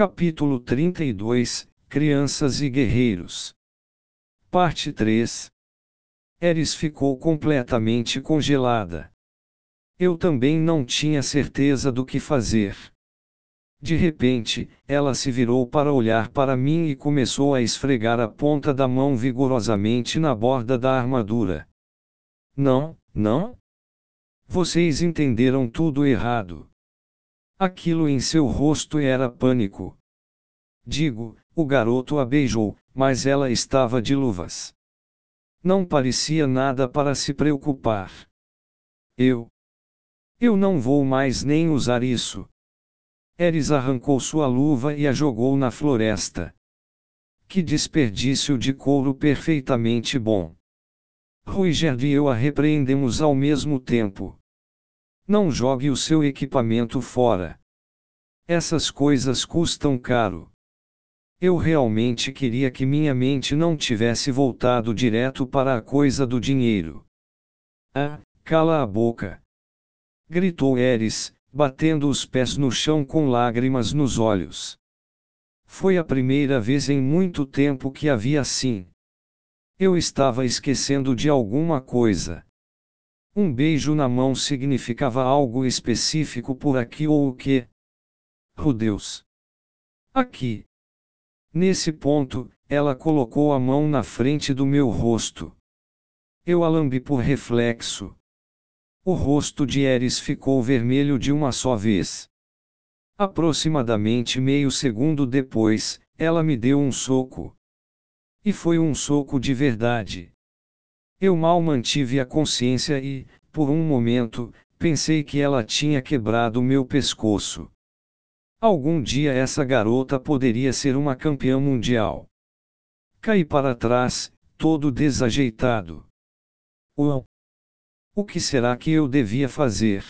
Capítulo 32 Crianças e Guerreiros Parte 3 Eris ficou completamente congelada. Eu também não tinha certeza do que fazer. De repente, ela se virou para olhar para mim e começou a esfregar a ponta da mão vigorosamente na borda da armadura. Não, não? Vocês entenderam tudo errado. Aquilo em seu rosto era pânico. Digo, o garoto a beijou, mas ela estava de luvas. Não parecia nada para se preocupar. Eu. Eu não vou mais nem usar isso. Eris arrancou sua luva e a jogou na floresta. Que desperdício de couro perfeitamente bom. Ruiger e eu a repreendemos ao mesmo tempo. Não jogue o seu equipamento fora. Essas coisas custam caro. Eu realmente queria que minha mente não tivesse voltado direto para a coisa do dinheiro. Ah, cala a boca! Gritou Eris, batendo os pés no chão com lágrimas nos olhos. Foi a primeira vez em muito tempo que havia assim. Eu estava esquecendo de alguma coisa. Um beijo na mão significava algo específico por aqui ou o que? Oh Deus! Aqui! Nesse ponto, ela colocou a mão na frente do meu rosto. Eu a lambi por reflexo. O rosto de Eris ficou vermelho de uma só vez. Aproximadamente meio segundo depois, ela me deu um soco. E foi um soco de verdade. Eu mal mantive a consciência e, por um momento, pensei que ela tinha quebrado meu pescoço. Algum dia essa garota poderia ser uma campeã mundial. Caí para trás, todo desajeitado. Uau! O que será que eu devia fazer?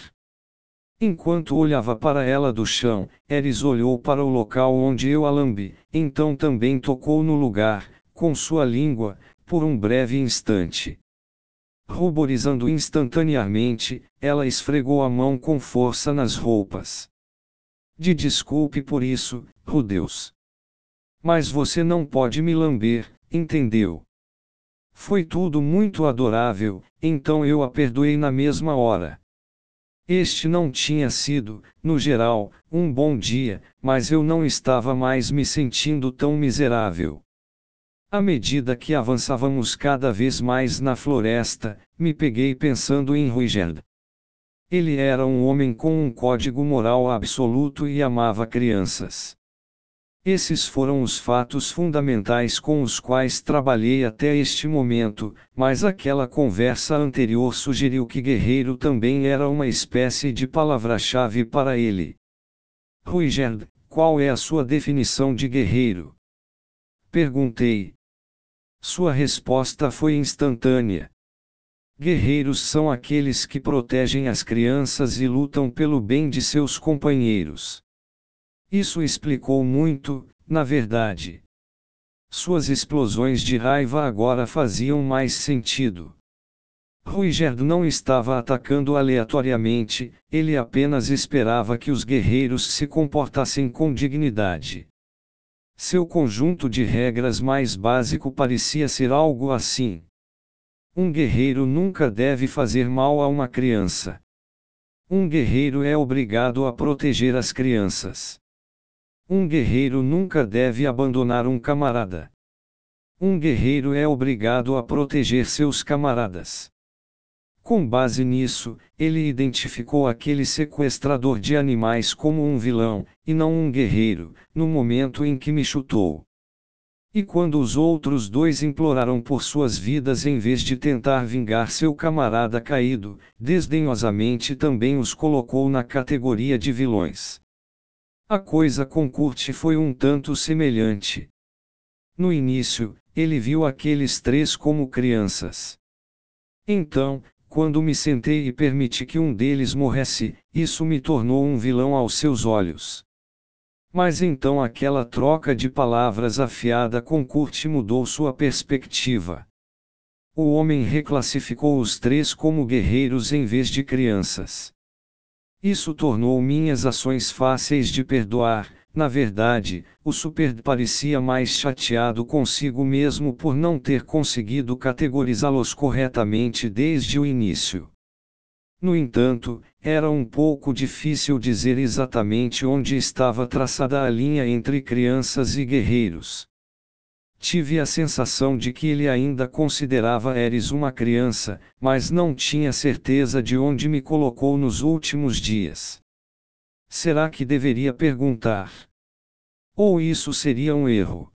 Enquanto olhava para ela do chão, Eris olhou para o local onde eu a lambi, então também tocou no lugar, com sua língua, por um breve instante. Ruborizando instantaneamente, ela esfregou a mão com força nas roupas de desculpe por isso, oh Deus. Mas você não pode me lamber, entendeu? Foi tudo muito adorável, então eu a perdoei na mesma hora. Este não tinha sido, no geral, um bom dia, mas eu não estava mais me sentindo tão miserável. À medida que avançávamos cada vez mais na floresta, me peguei pensando em Ruigerd. Ele era um homem com um código moral absoluto e amava crianças. Esses foram os fatos fundamentais com os quais trabalhei até este momento, mas aquela conversa anterior sugeriu que guerreiro também era uma espécie de palavra-chave para ele. Ruigerd, qual é a sua definição de guerreiro? Perguntei. Sua resposta foi instantânea. Guerreiros são aqueles que protegem as crianças e lutam pelo bem de seus companheiros. Isso explicou muito, na verdade. Suas explosões de raiva agora faziam mais sentido. Ruigerd não estava atacando aleatoriamente, ele apenas esperava que os guerreiros se comportassem com dignidade. Seu conjunto de regras mais básico parecia ser algo assim. Um guerreiro nunca deve fazer mal a uma criança. Um guerreiro é obrigado a proteger as crianças. Um guerreiro nunca deve abandonar um camarada. Um guerreiro é obrigado a proteger seus camaradas. Com base nisso, ele identificou aquele sequestrador de animais como um vilão, e não um guerreiro, no momento em que me chutou. E quando os outros dois imploraram por suas vidas em vez de tentar vingar seu camarada caído, desdenhosamente também os colocou na categoria de vilões. A coisa com Kurt foi um tanto semelhante. No início, ele viu aqueles três como crianças. Então, quando me sentei e permiti que um deles morresse, isso me tornou um vilão aos seus olhos. Mas então aquela troca de palavras afiada com Kurt mudou sua perspectiva. O homem reclassificou os três como guerreiros em vez de crianças. Isso tornou minhas ações fáceis de perdoar, na verdade, o Super parecia mais chateado consigo mesmo por não ter conseguido categorizá-los corretamente desde o início. No entanto, era um pouco difícil dizer exatamente onde estava traçada a linha entre crianças e guerreiros. Tive a sensação de que ele ainda considerava Eris uma criança, mas não tinha certeza de onde me colocou nos últimos dias. Será que deveria perguntar? Ou isso seria um erro?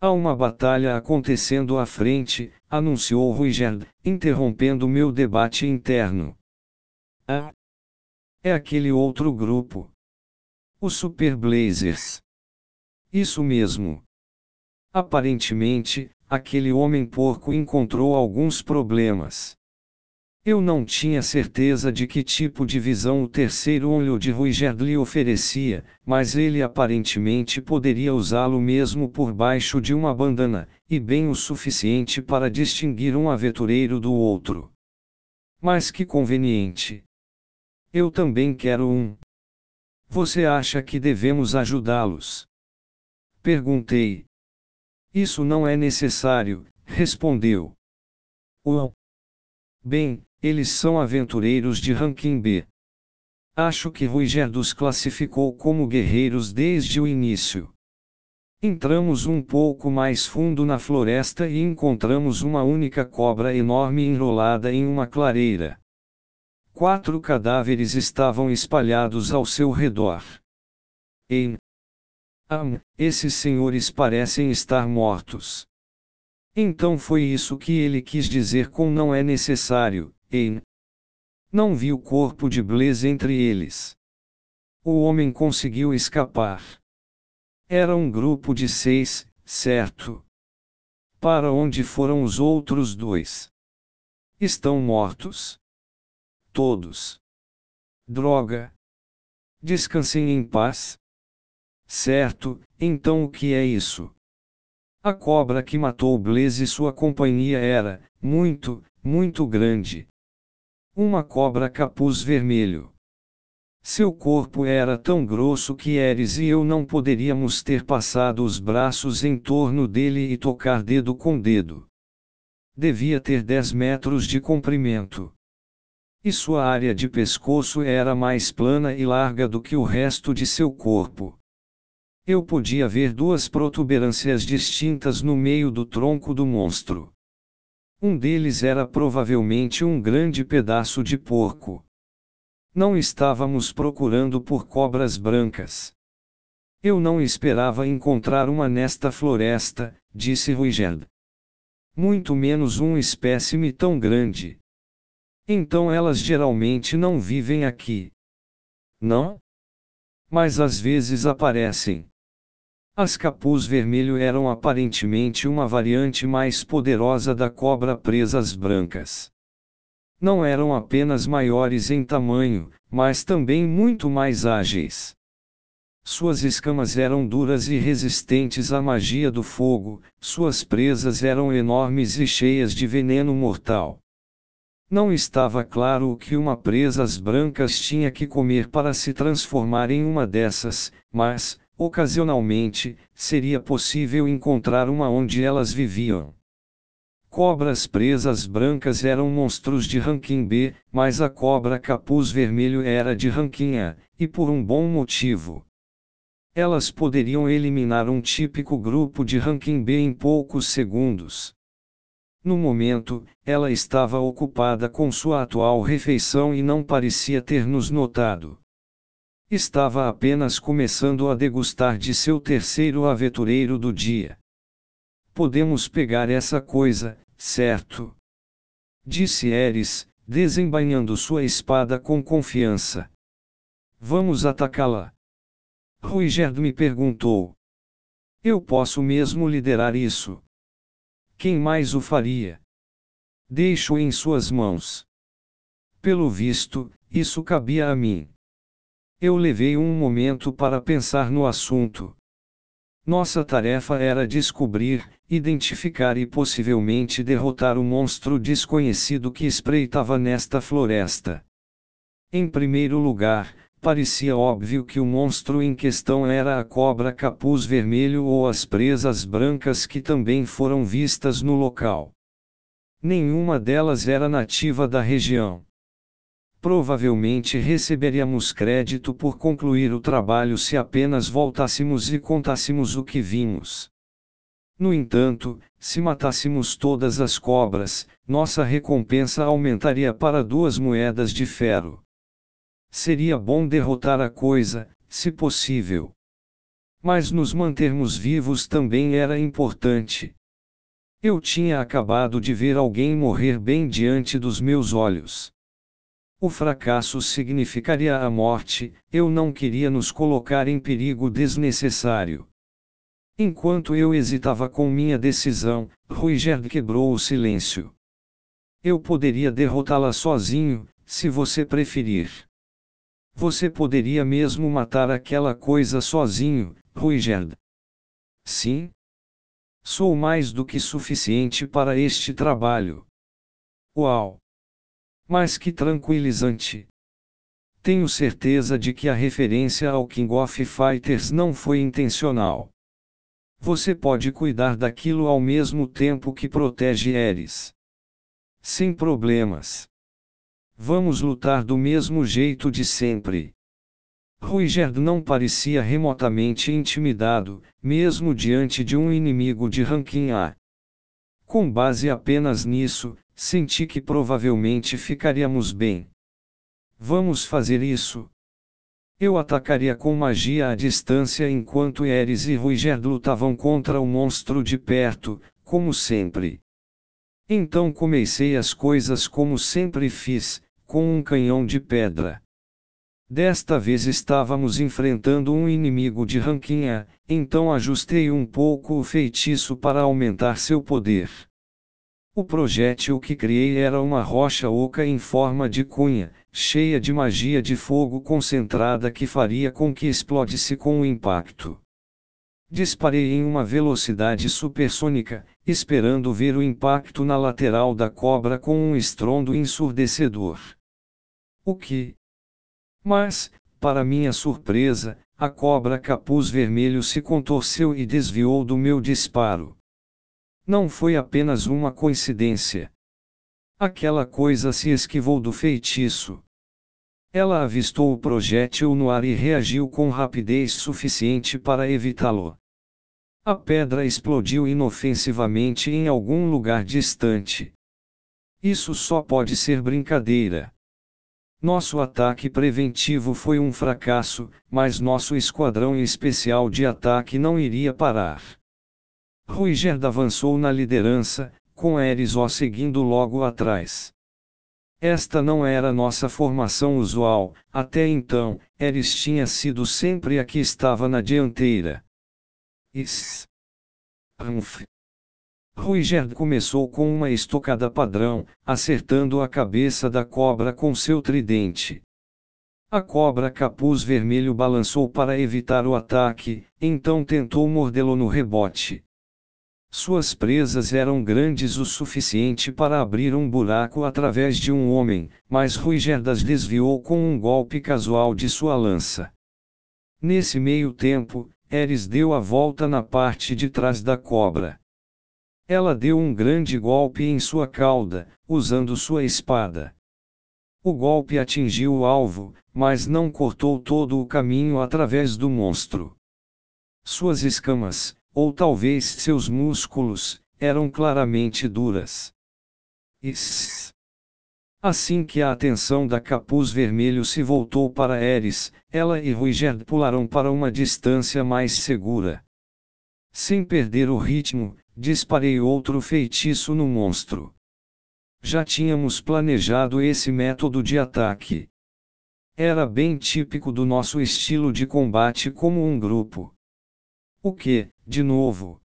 Há uma batalha acontecendo à frente, anunciou Ruigerd, interrompendo meu debate interno. Ah! É aquele outro grupo. Os Super Blazers. Isso mesmo. Aparentemente, aquele homem porco encontrou alguns problemas. Eu não tinha certeza de que tipo de visão o terceiro olho de Ruigerd lhe oferecia, mas ele aparentemente poderia usá-lo mesmo por baixo de uma bandana, e bem o suficiente para distinguir um aventureiro do outro. Mas que conveniente! Eu também quero um. Você acha que devemos ajudá-los? Perguntei. Isso não é necessário, respondeu. Uau! Bem, eles são aventureiros de ranking B. Acho que Ruiger os classificou como guerreiros desde o início. Entramos um pouco mais fundo na floresta e encontramos uma única cobra enorme enrolada em uma clareira. Quatro cadáveres estavam espalhados ao seu redor. Em Am, esses senhores parecem estar mortos. Então foi isso que ele quis dizer com não é necessário, Ein. Não vi o corpo de Blaze entre eles. O homem conseguiu escapar. Era um grupo de seis, certo? Para onde foram os outros dois? Estão mortos? Todos. Droga. Descansem em paz. Certo, então o que é isso? A cobra que matou Blaze e sua companhia era, muito, muito grande. Uma cobra capuz vermelho. Seu corpo era tão grosso que Eris e eu não poderíamos ter passado os braços em torno dele e tocar dedo com dedo. Devia ter 10 metros de comprimento. E sua área de pescoço era mais plana e larga do que o resto de seu corpo. Eu podia ver duas protuberâncias distintas no meio do tronco do monstro. Um deles era provavelmente um grande pedaço de porco. Não estávamos procurando por cobras brancas. Eu não esperava encontrar uma nesta floresta, disse Ruigerd. Muito menos um espécime tão grande. Então elas geralmente não vivem aqui. Não? Mas às vezes aparecem. As capuz vermelho eram aparentemente uma variante mais poderosa da cobra presas brancas. Não eram apenas maiores em tamanho, mas também muito mais ágeis. Suas escamas eram duras e resistentes à magia do fogo, suas presas eram enormes e cheias de veneno mortal. Não estava claro o que uma presas brancas tinha que comer para se transformar em uma dessas, mas, Ocasionalmente, seria possível encontrar uma onde elas viviam. Cobras presas brancas eram monstros de ranking B, mas a cobra capuz vermelho era de ranking A, e por um bom motivo. Elas poderiam eliminar um típico grupo de ranking B em poucos segundos. No momento, ela estava ocupada com sua atual refeição e não parecia ter nos notado. Estava apenas começando a degustar de seu terceiro aventureiro do dia. Podemos pegar essa coisa, certo? Disse Eris, desembainhando sua espada com confiança. Vamos atacá-la. Ruigerd me perguntou. Eu posso mesmo liderar isso. Quem mais o faria? Deixo em suas mãos. Pelo visto, isso cabia a mim. Eu levei um momento para pensar no assunto. Nossa tarefa era descobrir, identificar e possivelmente derrotar o monstro desconhecido que espreitava nesta floresta. Em primeiro lugar, parecia óbvio que o monstro em questão era a cobra capuz vermelho ou as presas brancas que também foram vistas no local. Nenhuma delas era nativa da região. Provavelmente receberíamos crédito por concluir o trabalho se apenas voltássemos e contássemos o que vimos. No entanto, se matássemos todas as cobras, nossa recompensa aumentaria para duas moedas de ferro. Seria bom derrotar a coisa, se possível. Mas nos mantermos vivos também era importante. Eu tinha acabado de ver alguém morrer bem diante dos meus olhos. O fracasso significaria a morte, eu não queria nos colocar em perigo desnecessário. Enquanto eu hesitava com minha decisão, Ruigerd quebrou o silêncio. Eu poderia derrotá-la sozinho, se você preferir. Você poderia mesmo matar aquela coisa sozinho, Ruigerd. Sim? Sou mais do que suficiente para este trabalho. Uau! Mas que tranquilizante! Tenho certeza de que a referência ao King of Fighters não foi intencional. Você pode cuidar daquilo ao mesmo tempo que protege Eris. Sem problemas. Vamos lutar do mesmo jeito de sempre. Ruigerd não parecia remotamente intimidado, mesmo diante de um inimigo de ranking A. Com base apenas nisso, senti que provavelmente ficaríamos bem. Vamos fazer isso, eu atacaria com magia à distância enquanto Eris e Ruigerd lutavam contra o monstro de perto, como sempre. Então comecei as coisas como sempre fiz, com um canhão de pedra. Desta vez estávamos enfrentando um inimigo de ranquinha, então ajustei um pouco o feitiço para aumentar seu poder. O projétil que criei era uma rocha oca em forma de cunha, cheia de magia de fogo concentrada que faria com que explodisse com o impacto. Disparei em uma velocidade supersônica, esperando ver o impacto na lateral da cobra com um estrondo ensurdecedor. O que? Mas, para minha surpresa, a cobra capuz vermelho se contorceu e desviou do meu disparo. Não foi apenas uma coincidência. Aquela coisa se esquivou do feitiço. Ela avistou o projétil no ar e reagiu com rapidez suficiente para evitá-lo. A pedra explodiu inofensivamente em algum lugar distante. Isso só pode ser brincadeira. Nosso ataque preventivo foi um fracasso, mas nosso esquadrão especial de ataque não iria parar. Ruigerd avançou na liderança, com Erisó seguindo logo atrás. Esta não era nossa formação usual, até então, Eris tinha sido sempre a que estava na dianteira. Is. Rumpf. Ruigerd começou com uma estocada padrão, acertando a cabeça da cobra com seu tridente. A cobra capuz vermelho balançou para evitar o ataque, então tentou mordê-lo no rebote. Suas presas eram grandes o suficiente para abrir um buraco através de um homem, mas Ruigerdas desviou com um golpe casual de sua lança. Nesse meio tempo, Eris deu a volta na parte de trás da cobra. Ela deu um grande golpe em sua cauda, usando sua espada. O golpe atingiu o alvo, mas não cortou todo o caminho através do monstro. Suas escamas, ou talvez seus músculos, eram claramente duras. Assim que a atenção da capuz vermelho se voltou para Eris, ela e Ruigerd pularam para uma distância mais segura. Sem perder o ritmo, disparei outro feitiço no monstro. Já tínhamos planejado esse método de ataque. Era bem típico do nosso estilo de combate como um grupo. O que, de novo?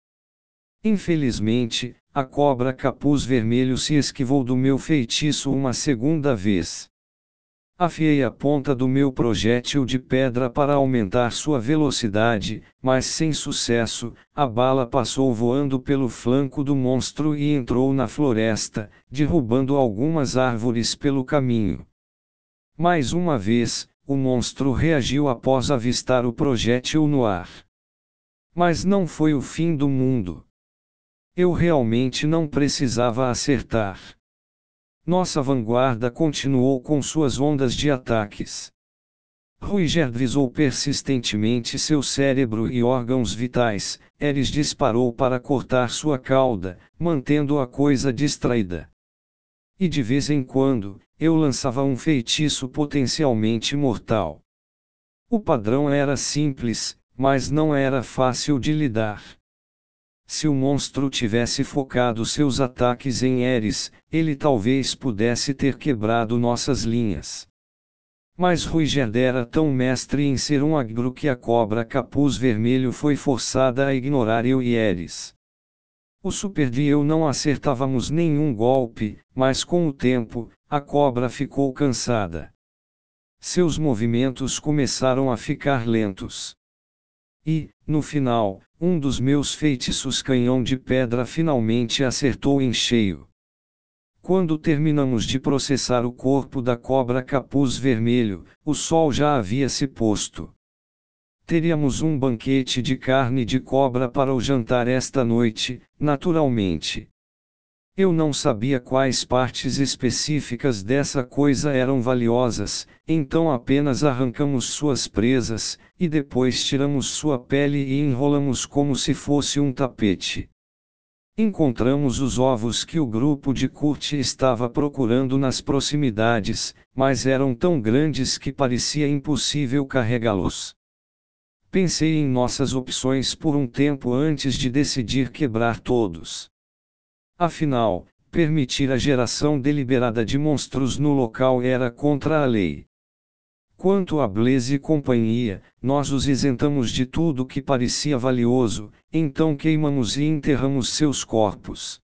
Infelizmente, a cobra capuz vermelho se esquivou do meu feitiço uma segunda vez. Afiei a ponta do meu projétil de pedra para aumentar sua velocidade, mas sem sucesso, a bala passou voando pelo flanco do monstro e entrou na floresta, derrubando algumas árvores pelo caminho. Mais uma vez, o monstro reagiu após avistar o projétil no ar. Mas não foi o fim do mundo. Eu realmente não precisava acertar. Nossa vanguarda continuou com suas ondas de ataques. Ruiger visou persistentemente seu cérebro e órgãos vitais, Eris disparou para cortar sua cauda, mantendo a coisa distraída. E de vez em quando, eu lançava um feitiço potencialmente mortal. O padrão era simples, mas não era fácil de lidar. Se o monstro tivesse focado seus ataques em Eris, ele talvez pudesse ter quebrado nossas linhas. Mas Ruiger era tão mestre em ser um agro que a cobra capuz vermelho foi forçada a ignorar eu e Eris. O Super e eu não acertávamos nenhum golpe, mas com o tempo, a cobra ficou cansada. Seus movimentos começaram a ficar lentos. E, no final, um dos meus feitiços canhão de pedra finalmente acertou em cheio. Quando terminamos de processar o corpo da cobra capuz vermelho, o sol já havia se posto. Teríamos um banquete de carne de cobra para o jantar esta noite, naturalmente. Eu não sabia quais partes específicas dessa coisa eram valiosas, então apenas arrancamos suas presas, e depois tiramos sua pele e enrolamos como se fosse um tapete. Encontramos os ovos que o grupo de Kurt estava procurando nas proximidades, mas eram tão grandes que parecia impossível carregá-los. Pensei em nossas opções por um tempo antes de decidir quebrar todos. Afinal, permitir a geração deliberada de monstros no local era contra a lei. Quanto a Blaze e companhia, nós os isentamos de tudo que parecia valioso, então queimamos e enterramos seus corpos.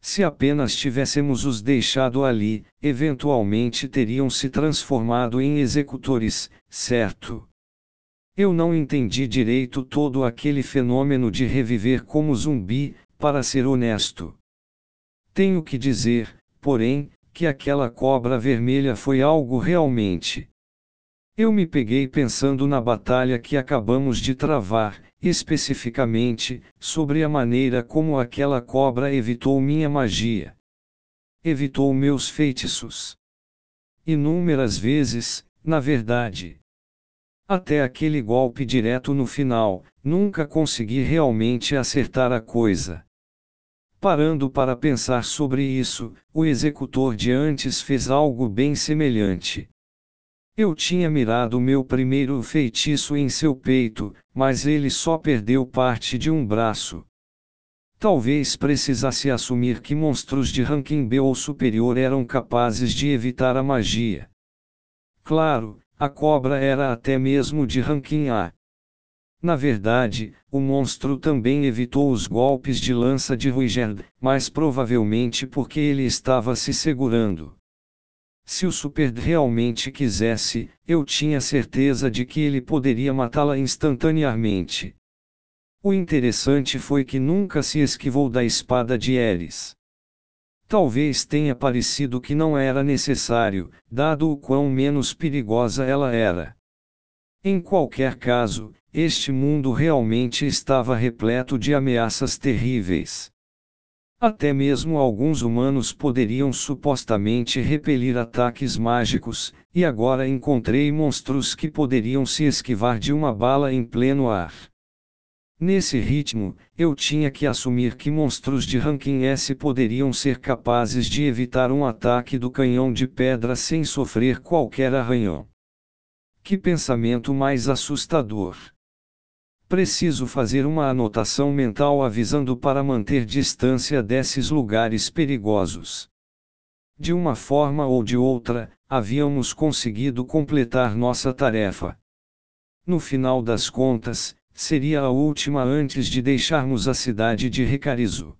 Se apenas tivéssemos os deixado ali, eventualmente teriam se transformado em executores, certo? Eu não entendi direito todo aquele fenômeno de reviver como zumbi, para ser honesto. Tenho que dizer, porém, que aquela cobra vermelha foi algo realmente. Eu me peguei pensando na batalha que acabamos de travar, especificamente, sobre a maneira como aquela cobra evitou minha magia. Evitou meus feitiços. Inúmeras vezes, na verdade. Até aquele golpe direto no final, nunca consegui realmente acertar a coisa. Parando para pensar sobre isso, o executor de antes fez algo bem semelhante. Eu tinha mirado meu primeiro feitiço em seu peito, mas ele só perdeu parte de um braço. Talvez precisasse assumir que monstros de ranking B ou superior eram capazes de evitar a magia. Claro, a cobra era até mesmo de ranking A. Na verdade, o monstro também evitou os golpes de lança de Ruigerd, mas provavelmente porque ele estava se segurando. Se o Super realmente quisesse, eu tinha certeza de que ele poderia matá-la instantaneamente. O interessante foi que nunca se esquivou da espada de Eris. Talvez tenha parecido que não era necessário, dado o quão menos perigosa ela era. Em qualquer caso, este mundo realmente estava repleto de ameaças terríveis. Até mesmo alguns humanos poderiam supostamente repelir ataques mágicos, e agora encontrei monstros que poderiam se esquivar de uma bala em pleno ar. Nesse ritmo, eu tinha que assumir que monstros de ranking S poderiam ser capazes de evitar um ataque do canhão de pedra sem sofrer qualquer arranhão. Que pensamento mais assustador! Preciso fazer uma anotação mental avisando para manter distância desses lugares perigosos. De uma forma ou de outra, havíamos conseguido completar nossa tarefa. No final das contas, seria a última antes de deixarmos a cidade de Recarizo.